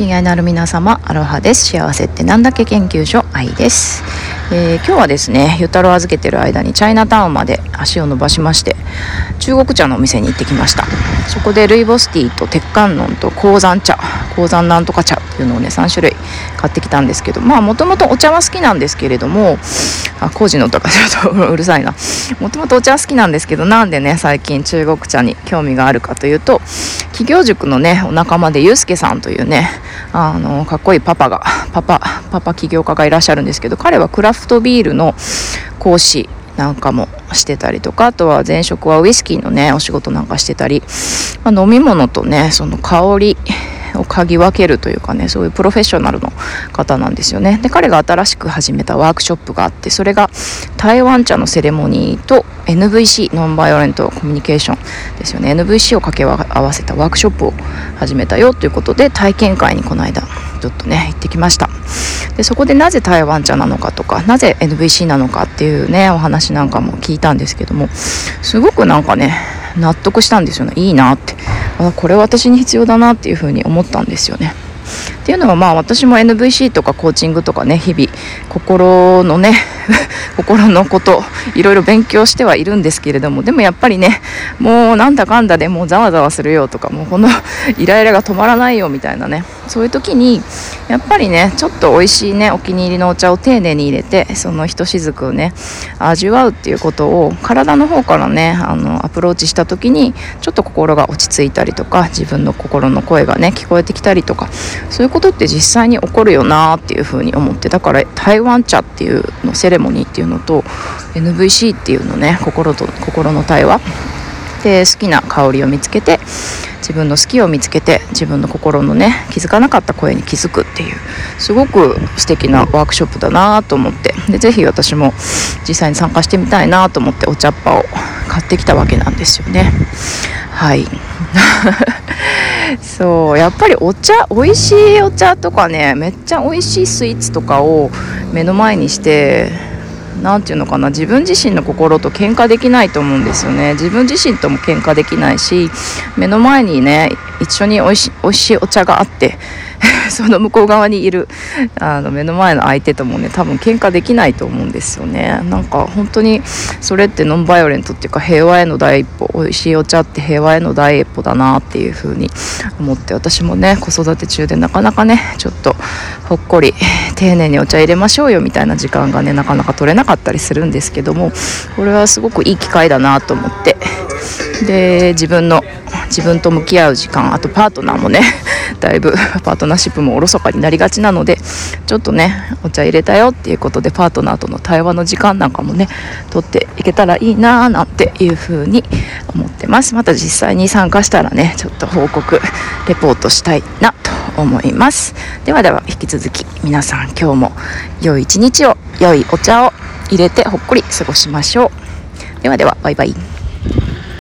親愛なる皆様アロハです。幸せってなんだっけ研究所愛です、えー、今日はですねゆたろ預けてる間にチャイナタウンまで足を伸ばしまして中国茶のお店に行ってきました。そこでルイボスティーと鉄観音と鉱山茶鉱山なんとか茶ていうのをね3種類買ってきたんですけどまあもともとお茶は好きなんですけれどもあ工事の音がちょっとうるさいな。もともとお茶は好きなんですけどなんでね最近中国茶に興味があるかというと企業塾のねお仲間でゆうすけさんというねあのかっこいいパパがパパパパ起業家がいらっしゃるんですけど彼はクラフトビールの講師なんかもしてたりとかあとは前職はウイスキーのねお仕事なんかしてたり、まあ、飲み物とねその香りを嗅ぎ分けるというかねそういうプロフェッショナルの方なんですよね。で彼が新しく始めたワークショップがあってそれが台湾茶のセレモニーと NVC ノンバイオレントコミュニケーションですよね。NVC を掛け合わせたワークショップを始めたよということで体験会にこの間ちょっとね行ってきました。でそこでなぜ台湾茶なのかとかなぜ NVC なのかっていうねお話なんかも聞いたんですけどもすごくなんかね納得したんですよね。いいなって。あこれ私に必要だなっていうふうに思ったんですよね。っていうのはまあ私も NVC とかコーチングとかね日々心のね 心のこといろいろ勉強してはいるんですけれどもでもやっぱりねもうなんだかんだでもうざわざわするよとかもうこのイライラが止まらないよみたいなねそういう時にやっぱりねちょっと美味しいねお気に入りのお茶を丁寧に入れてそのひとしずくをね味わうっていうことを体の方からねあのアプローチした時にちょっと心が落ち着いたりとか自分の心の声がね聞こえてきたりとかそういうことって実際に起こるよなっていうふうに思ってだから台湾茶っていうのセレモニーっていうのと NVC っていうのね心と心の対話で好きな香りを見つけて自分の好きを見つけて自分の心のね気づかなかった声に気づくっていうすごく素敵なワークショップだなと思ってでぜひ私も実際に参加してみたいなと思ってお茶っ葉を買ってきたわけなんですよね。はい。そうやっぱりお茶美味しいお茶とかねめっちゃ美味しいスイーツとかを目の前にして何て言うのかな自分自身の心と喧嘩できないと思うんですよね。自分自身とも喧嘩できないし目の前にね一緒に美味しいお茶があって その向こう側にいるあの目の前の相手ともね多分喧嘩できないと思うんですよね。なんか本当にそれってノンバイオレントっていうか平和への第一歩美味しいお茶って平和への第一歩だなっていう風に思って私もね子育て中でなかなかねちょっとほっこり丁寧にお茶入れましょうよみたいな時間がねなかなか取れないなかったりするんですけどもこれはすごくいい機会だなと思って。で自分の自分と向き合う時間あとパートナーもね だいぶ パートナーシップもおろそかになりがちなのでちょっとねお茶入れたよっていうことでパートナーとの対話の時間なんかもね取っていけたらいいなーなんていうふうに思ってます。また実際に参加したらねちょっと報告レポートしたいなと思います。ではでは引き続き皆さん今日も良い一日を良いお茶を。入れてほっこり過ごしましょう。ではではバイバイ。